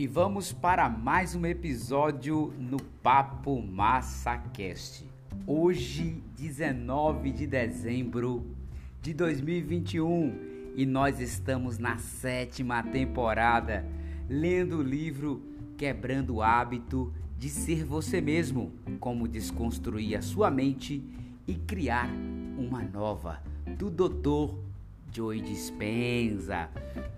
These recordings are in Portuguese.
E vamos para mais um episódio no Papo MassaCast. Hoje, 19 de dezembro de 2021, e nós estamos na sétima temporada lendo o livro Quebrando o Hábito de Ser Você Mesmo: Como Desconstruir a Sua Mente e Criar uma Nova, do Dr. Joey Dispenza.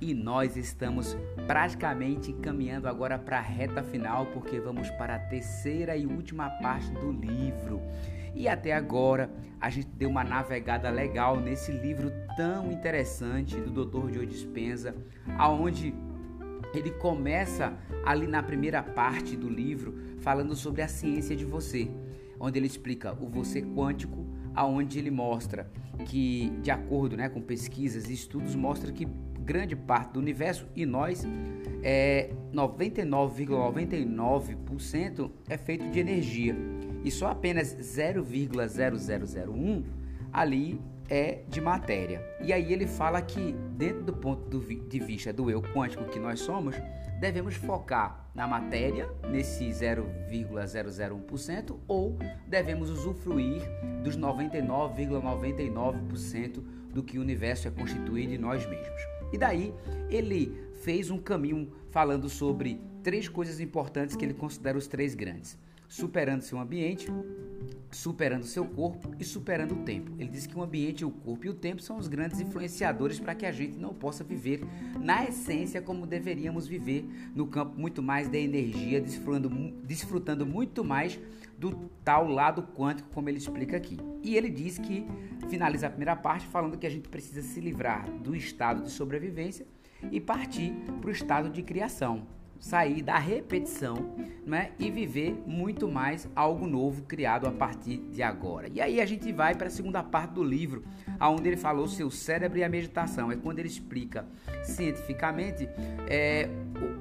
E nós estamos praticamente caminhando agora para a reta final, porque vamos para a terceira e última parte do livro. E até agora a gente deu uma navegada legal nesse livro tão interessante do Dr. Joe Dispenza, aonde ele começa ali na primeira parte do livro falando sobre a ciência de você, onde ele explica o você quântico, aonde ele mostra que, de acordo né, com pesquisas e estudos, mostra que grande parte do universo e nós, é, 99,99% é feito de energia e só apenas 0,0001 ali é de matéria. E aí ele fala que, dentro do ponto de vista do eu quântico que nós somos, devemos focar na matéria, nesse 0,001%, ou devemos usufruir dos 99,99% do que o universo é constituído de nós mesmos. E daí ele fez um caminho falando sobre três coisas importantes que ele considera os três grandes: superando seu ambiente, superando seu corpo e superando o tempo. Ele diz que o ambiente, o corpo e o tempo são os grandes influenciadores para que a gente não possa viver na essência como deveríamos viver no campo muito mais da energia, desfrutando, desfrutando muito mais do tal lado quântico, como ele explica aqui. E ele diz que finaliza a primeira parte falando que a gente precisa se livrar do estado de sobrevivência e partir para o estado de criação sair da repetição né, e viver muito mais algo novo criado a partir de agora. E aí a gente vai para a segunda parte do livro, onde ele falou seu cérebro e a meditação. É quando ele explica cientificamente é,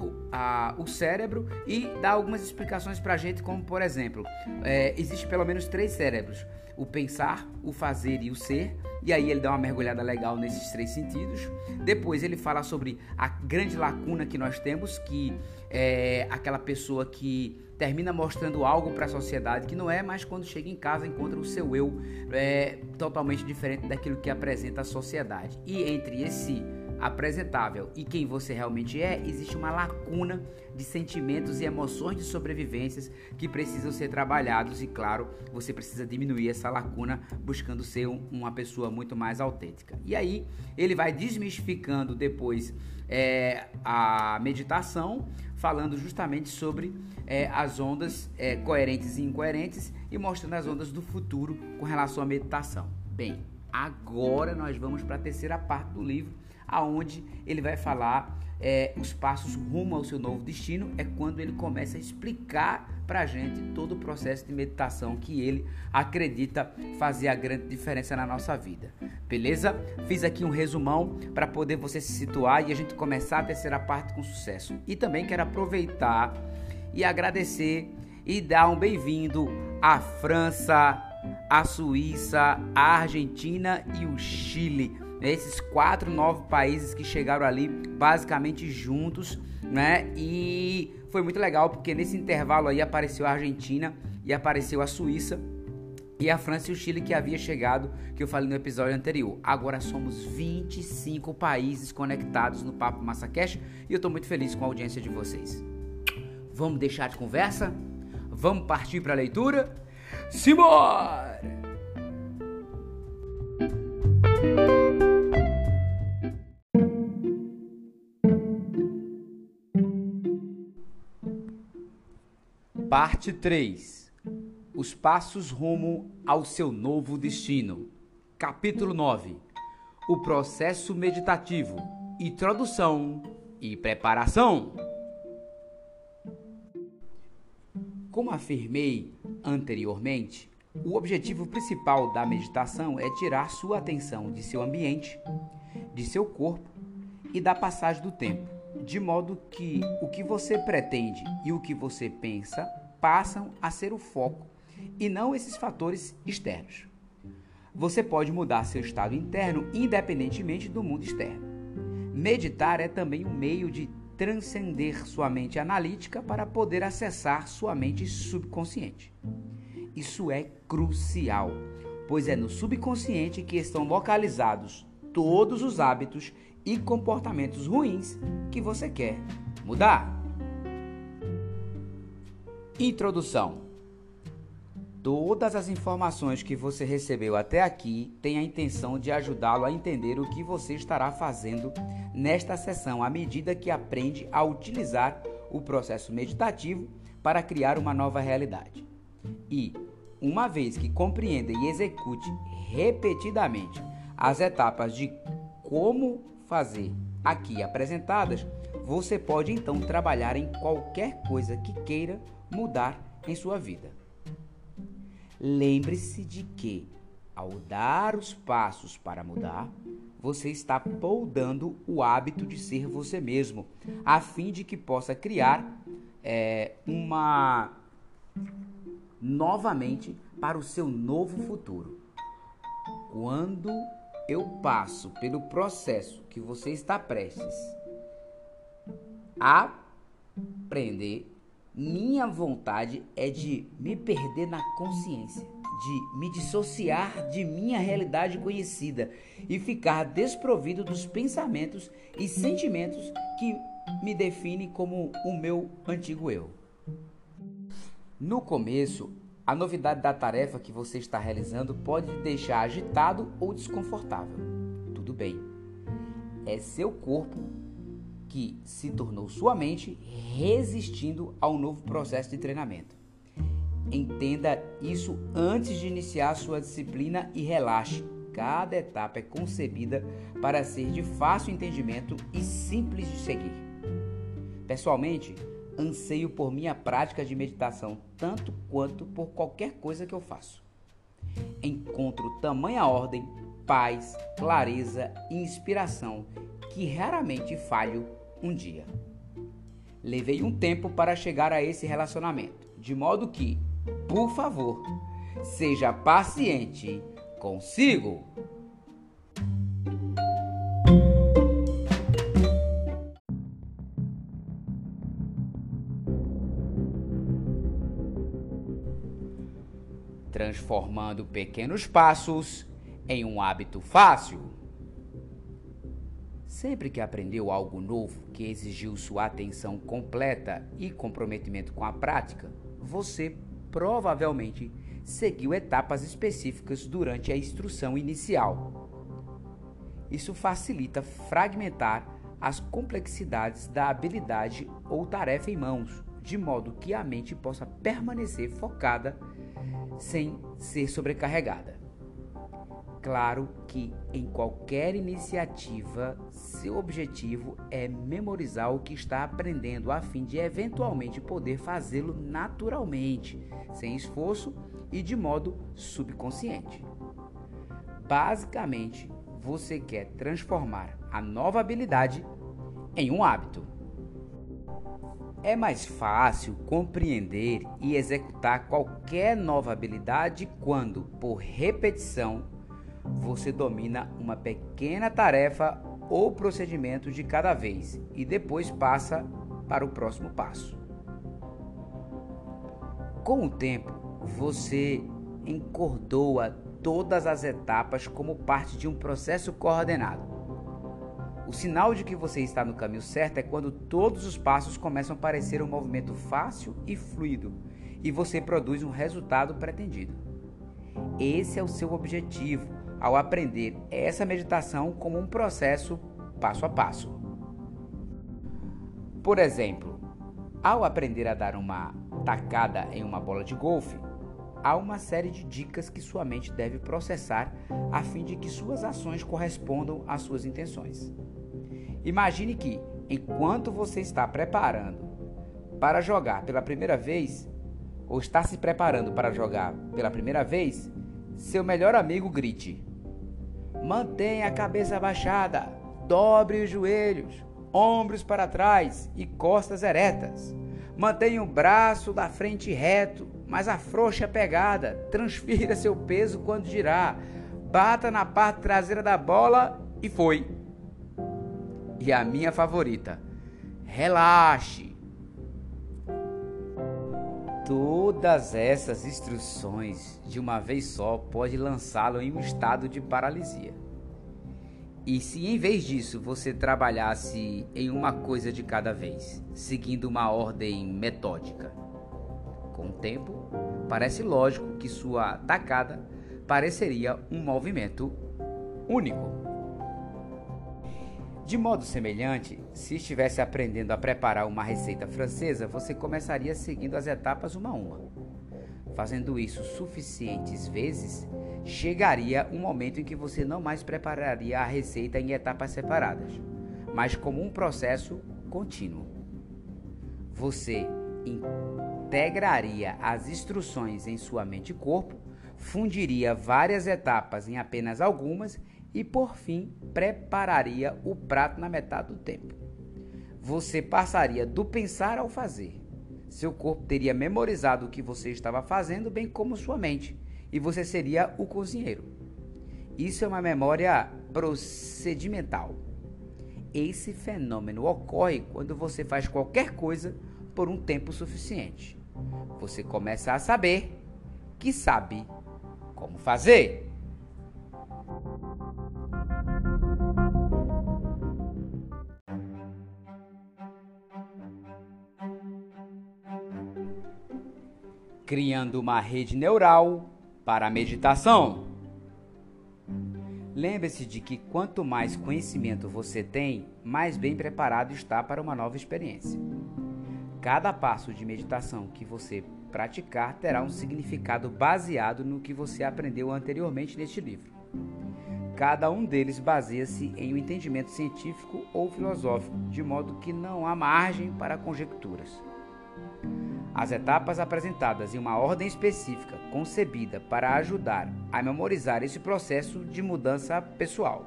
o, a, o cérebro e dá algumas explicações para a gente, como por exemplo, é, existe pelo menos três cérebros: o pensar, o fazer e o ser e aí ele dá uma mergulhada legal nesses três sentidos. Depois ele fala sobre a grande lacuna que nós temos, que é aquela pessoa que termina mostrando algo para a sociedade que não é, mas quando chega em casa encontra o seu eu é, totalmente diferente daquilo que apresenta a sociedade. E entre esse apresentável e quem você realmente é, existe uma lacuna de sentimentos e emoções de sobrevivências que precisam ser trabalhados e claro, você precisa diminuir essa lacuna buscando ser um, uma pessoa muito mais autêntica. E aí ele vai desmistificando depois é, a meditação, falando justamente sobre é, as ondas é, coerentes e incoerentes e mostrando as ondas do futuro com relação à meditação. Bem, agora nós vamos para a terceira parte do livro aonde ele vai falar é, os passos rumo ao seu novo destino, é quando ele começa a explicar para a gente todo o processo de meditação que ele acredita fazer a grande diferença na nossa vida. Beleza? Fiz aqui um resumão para poder você se situar e a gente começar a terceira parte com sucesso. E também quero aproveitar e agradecer e dar um bem-vindo à França, à Suíça, à Argentina e o Chile esses quatro novos países que chegaram ali basicamente juntos, né? E foi muito legal porque nesse intervalo aí apareceu a Argentina e apareceu a Suíça e a França e o Chile que havia chegado, que eu falei no episódio anterior. Agora somos 25 países conectados no Papo Massacash e eu estou muito feliz com a audiência de vocês. Vamos deixar de conversa? Vamos partir para a leitura? Simbora! Parte 3 Os passos rumo ao seu novo destino. Capítulo 9 O processo meditativo. Introdução e preparação. Como afirmei anteriormente, o objetivo principal da meditação é tirar sua atenção de seu ambiente, de seu corpo e da passagem do tempo, de modo que o que você pretende e o que você pensa passam a ser o foco e não esses fatores externos. Você pode mudar seu estado interno independentemente do mundo externo. Meditar é também um meio de transcender sua mente analítica para poder acessar sua mente subconsciente. Isso é crucial, pois é no subconsciente que estão localizados todos os hábitos e comportamentos ruins que você quer mudar. Introdução Todas as informações que você recebeu até aqui têm a intenção de ajudá-lo a entender o que você estará fazendo nesta sessão à medida que aprende a utilizar o processo meditativo para criar uma nova realidade. E, uma vez que compreenda e execute repetidamente as etapas de como fazer aqui apresentadas, você pode então trabalhar em qualquer coisa que queira mudar em sua vida. Lembre-se de que, ao dar os passos para mudar, você está poldando o hábito de ser você mesmo, a fim de que possa criar é, uma novamente para o seu novo futuro. Quando eu passo pelo processo que você está prestes a aprender minha vontade é de me perder na consciência, de me dissociar de minha realidade conhecida e ficar desprovido dos pensamentos e sentimentos que me definem como o meu antigo eu. No começo, a novidade da tarefa que você está realizando pode te deixar agitado ou desconfortável. Tudo bem. É seu corpo que se tornou sua mente resistindo ao novo processo de treinamento. Entenda isso antes de iniciar sua disciplina e relaxe. Cada etapa é concebida para ser de fácil entendimento e simples de seguir. Pessoalmente, anseio por minha prática de meditação tanto quanto por qualquer coisa que eu faço. Encontro tamanha ordem, paz, clareza e inspiração que raramente falho um dia. Levei um tempo para chegar a esse relacionamento, de modo que, por favor, seja paciente consigo. Transformando pequenos passos em um hábito fácil. Sempre que aprendeu algo novo que exigiu sua atenção completa e comprometimento com a prática, você provavelmente seguiu etapas específicas durante a instrução inicial. Isso facilita fragmentar as complexidades da habilidade ou tarefa em mãos, de modo que a mente possa permanecer focada sem ser sobrecarregada. Claro que em qualquer iniciativa, seu objetivo é memorizar o que está aprendendo a fim de eventualmente poder fazê-lo naturalmente, sem esforço e de modo subconsciente. Basicamente, você quer transformar a nova habilidade em um hábito. É mais fácil compreender e executar qualquer nova habilidade quando, por repetição, você domina uma pequena tarefa ou procedimento de cada vez e depois passa para o próximo passo. Com o tempo, você encordoa todas as etapas como parte de um processo coordenado. O sinal de que você está no caminho certo é quando todos os passos começam a parecer um movimento fácil e fluido e você produz um resultado pretendido. Esse é o seu objetivo ao aprender essa meditação como um processo passo a passo. Por exemplo, ao aprender a dar uma tacada em uma bola de golfe, há uma série de dicas que sua mente deve processar a fim de que suas ações correspondam às suas intenções. Imagine que, enquanto você está preparando para jogar pela primeira vez, ou está se preparando para jogar pela primeira vez, seu melhor amigo grite: Mantenha a cabeça abaixada, dobre os joelhos, ombros para trás e costas eretas. Mantenha o braço da frente reto, mas afrouxe a pegada. Transfira seu peso quando girar. Bata na parte traseira da bola e foi. E a minha favorita. relaxe. Todas essas instruções de uma vez só pode lançá-lo em um estado de paralisia. E se em vez disso você trabalhasse em uma coisa de cada vez, seguindo uma ordem metódica? Com o tempo, parece lógico que sua tacada pareceria um movimento único. De modo semelhante, se estivesse aprendendo a preparar uma receita francesa, você começaria seguindo as etapas uma a uma. Fazendo isso suficientes vezes, chegaria um momento em que você não mais prepararia a receita em etapas separadas, mas como um processo contínuo. Você integraria as instruções em sua mente e corpo, fundiria várias etapas em apenas algumas e, por fim, prepararia o prato na metade do tempo. Você passaria do pensar ao fazer. Seu corpo teria memorizado o que você estava fazendo, bem como sua mente, e você seria o cozinheiro. Isso é uma memória procedimental. Esse fenômeno ocorre quando você faz qualquer coisa por um tempo suficiente. Você começa a saber que sabe como fazer. Criando uma rede neural para a meditação. Lembre-se de que quanto mais conhecimento você tem, mais bem preparado está para uma nova experiência. Cada passo de meditação que você praticar terá um significado baseado no que você aprendeu anteriormente neste livro. Cada um deles baseia-se em um entendimento científico ou filosófico, de modo que não há margem para conjecturas. As etapas apresentadas em uma ordem específica, concebida para ajudar a memorizar esse processo de mudança pessoal.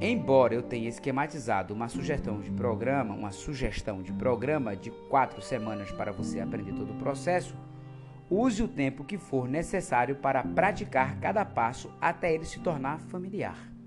Embora eu tenha esquematizado uma sugestão de programa, uma sugestão de programa de quatro semanas para você aprender todo o processo, use o tempo que for necessário para praticar cada passo até ele se tornar familiar.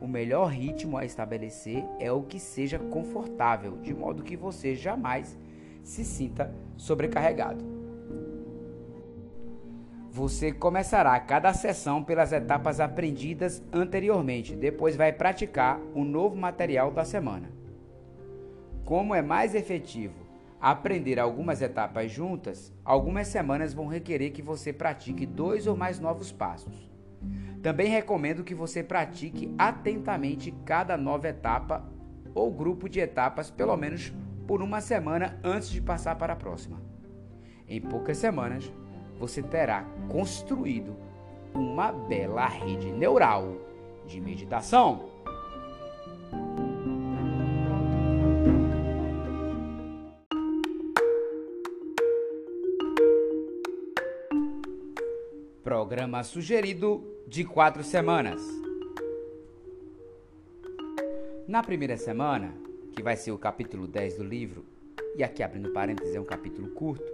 O melhor ritmo a estabelecer é o que seja confortável, de modo que você jamais se sinta sobrecarregado. Você começará cada sessão pelas etapas aprendidas anteriormente, depois vai praticar o novo material da semana. Como é mais efetivo aprender algumas etapas juntas, algumas semanas vão requerer que você pratique dois ou mais novos passos. Também recomendo que você pratique atentamente cada nova etapa ou grupo de etapas, pelo menos por uma semana antes de passar para a próxima. Em poucas semanas, você terá construído uma bela rede neural de meditação. Programa sugerido de quatro semanas. Na primeira semana, que vai ser o capítulo 10 do livro, e aqui abrindo parênteses é um capítulo curto,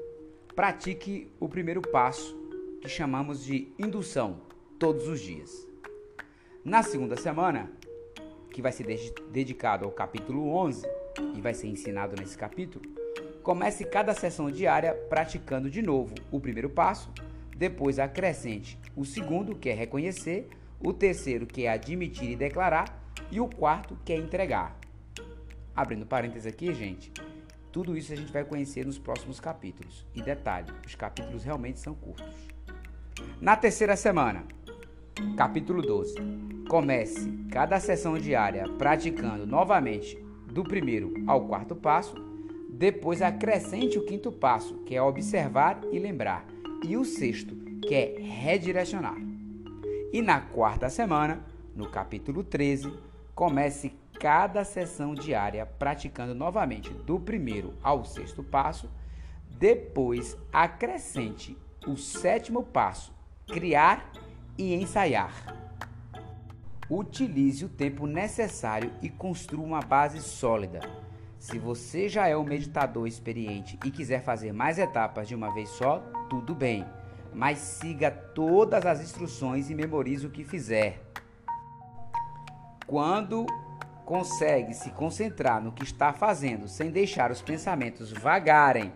pratique o primeiro passo, que chamamos de indução, todos os dias. Na segunda semana, que vai ser dedicado ao capítulo 11 e vai ser ensinado nesse capítulo, comece cada sessão diária praticando de novo o primeiro passo depois acrescente o segundo, que é reconhecer, o terceiro, que é admitir e declarar, e o quarto, que é entregar. Abrindo parênteses aqui, gente, tudo isso a gente vai conhecer nos próximos capítulos. E detalhe, os capítulos realmente são curtos. Na terceira semana, capítulo 12. Comece cada sessão diária praticando novamente do primeiro ao quarto passo, depois acrescente o quinto passo, que é observar e lembrar e o sexto, que é redirecionar. E na quarta semana, no capítulo 13, comece cada sessão diária praticando novamente do primeiro ao sexto passo, depois acrescente o sétimo passo, criar e ensaiar. Utilize o tempo necessário e construa uma base sólida. Se você já é um meditador experiente e quiser fazer mais etapas de uma vez só, tudo bem, mas siga todas as instruções e memorize o que fizer. Quando consegue se concentrar no que está fazendo sem deixar os pensamentos vagarem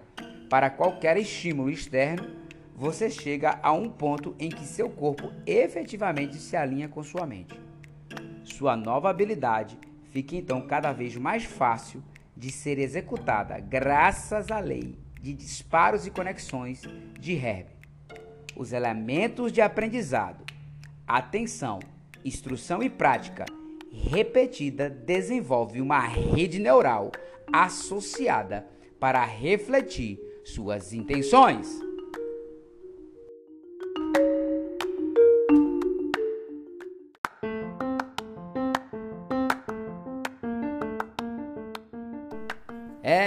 para qualquer estímulo externo, você chega a um ponto em que seu corpo efetivamente se alinha com sua mente. Sua nova habilidade fica então cada vez mais fácil de ser executada graças à lei de disparos e conexões de Herb. Os elementos de aprendizado, atenção, instrução e prática repetida desenvolve uma rede neural associada para refletir suas intenções.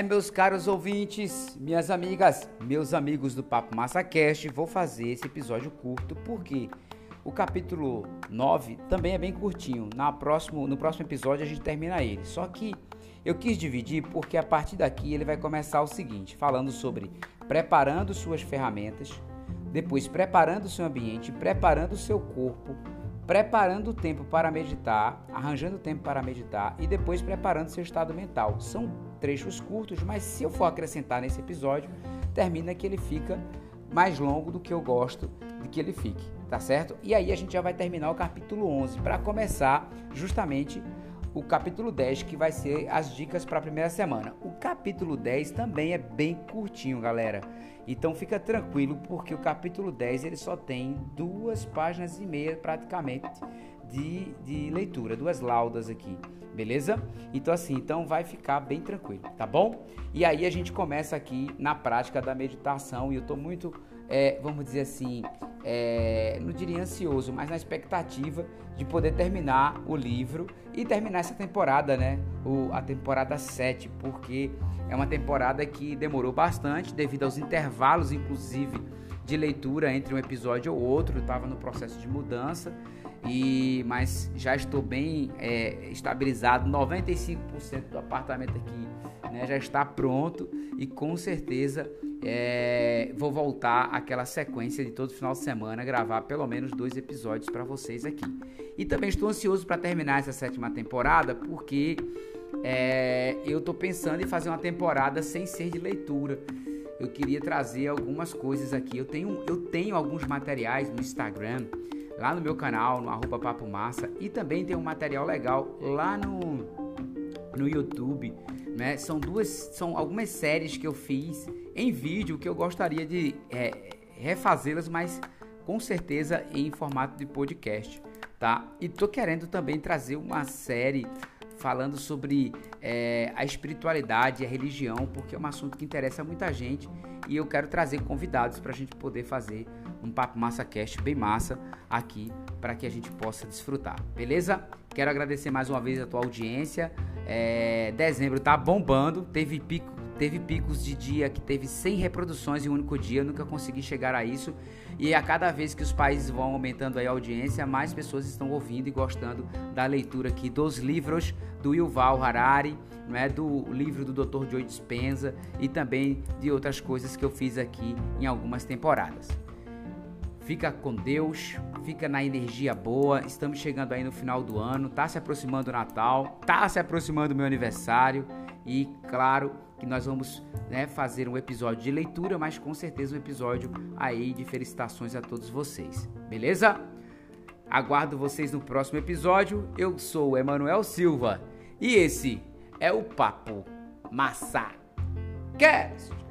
Meus caros ouvintes, minhas amigas, meus amigos do Papo MassaCast, vou fazer esse episódio curto porque o capítulo 9 também é bem curtinho. Na próximo, no próximo episódio a gente termina ele. Só que eu quis dividir porque a partir daqui ele vai começar o seguinte, falando sobre preparando suas ferramentas, depois preparando seu ambiente, preparando seu corpo, preparando o tempo para meditar, arranjando tempo para meditar e depois preparando seu estado mental. São trechos curtos, mas se eu for acrescentar nesse episódio, termina que ele fica mais longo do que eu gosto de que ele fique, tá certo? E aí a gente já vai terminar o capítulo 11 para começar justamente o capítulo 10, que vai ser as dicas para a primeira semana. O capítulo 10 também é bem curtinho, galera. Então fica tranquilo, porque o capítulo 10 ele só tem duas páginas e meia praticamente de, de leitura, duas laudas aqui, beleza? Então assim, então vai ficar bem tranquilo, tá bom? E aí a gente começa aqui na prática da meditação e eu estou muito é, vamos dizer assim, é, não diria ansioso, mas na expectativa de poder terminar o livro e terminar essa temporada, né? O, a temporada 7, porque é uma temporada que demorou bastante devido aos intervalos, inclusive, de leitura entre um episódio ou outro. Estava no processo de mudança e mas já estou bem é, estabilizado. 95% do apartamento aqui né, já está pronto. E com certeza é, vou voltar àquela sequência de todo final de semana gravar pelo menos dois episódios para vocês aqui. E também estou ansioso para terminar essa sétima temporada porque é, eu estou pensando em fazer uma temporada sem ser de leitura. Eu queria trazer algumas coisas aqui. Eu tenho eu tenho alguns materiais no Instagram lá no meu canal, no arroba Papo Massa. E também tem um material legal lá no, no YouTube. Né? São duas, são algumas séries que eu fiz em vídeo que eu gostaria de é, refazê-las, mas com certeza em formato de podcast, tá? E tô querendo também trazer uma série falando sobre é, a espiritualidade e a religião, porque é um assunto que interessa muita gente e eu quero trazer convidados para a gente poder fazer um Papo Massa Cast bem massa aqui para que a gente possa desfrutar, beleza? Quero agradecer mais uma vez a tua audiência. É, dezembro tá bombando, teve pico, teve picos de dia que teve 100 reproduções em um único dia, nunca consegui chegar a isso. E a cada vez que os países vão aumentando a audiência, mais pessoas estão ouvindo e gostando da leitura aqui dos livros do Yuval Harari, não é do livro do Dr. Joe Dispenza e também de outras coisas que eu fiz aqui em algumas temporadas. Fica com Deus, fica na energia boa. Estamos chegando aí no final do ano, tá se aproximando o Natal, tá se aproximando o meu aniversário e claro que nós vamos né, fazer um episódio de leitura, mas com certeza um episódio aí de felicitações a todos vocês, beleza? Aguardo vocês no próximo episódio. Eu sou o Emanuel Silva e esse é o Papo Massa Cast.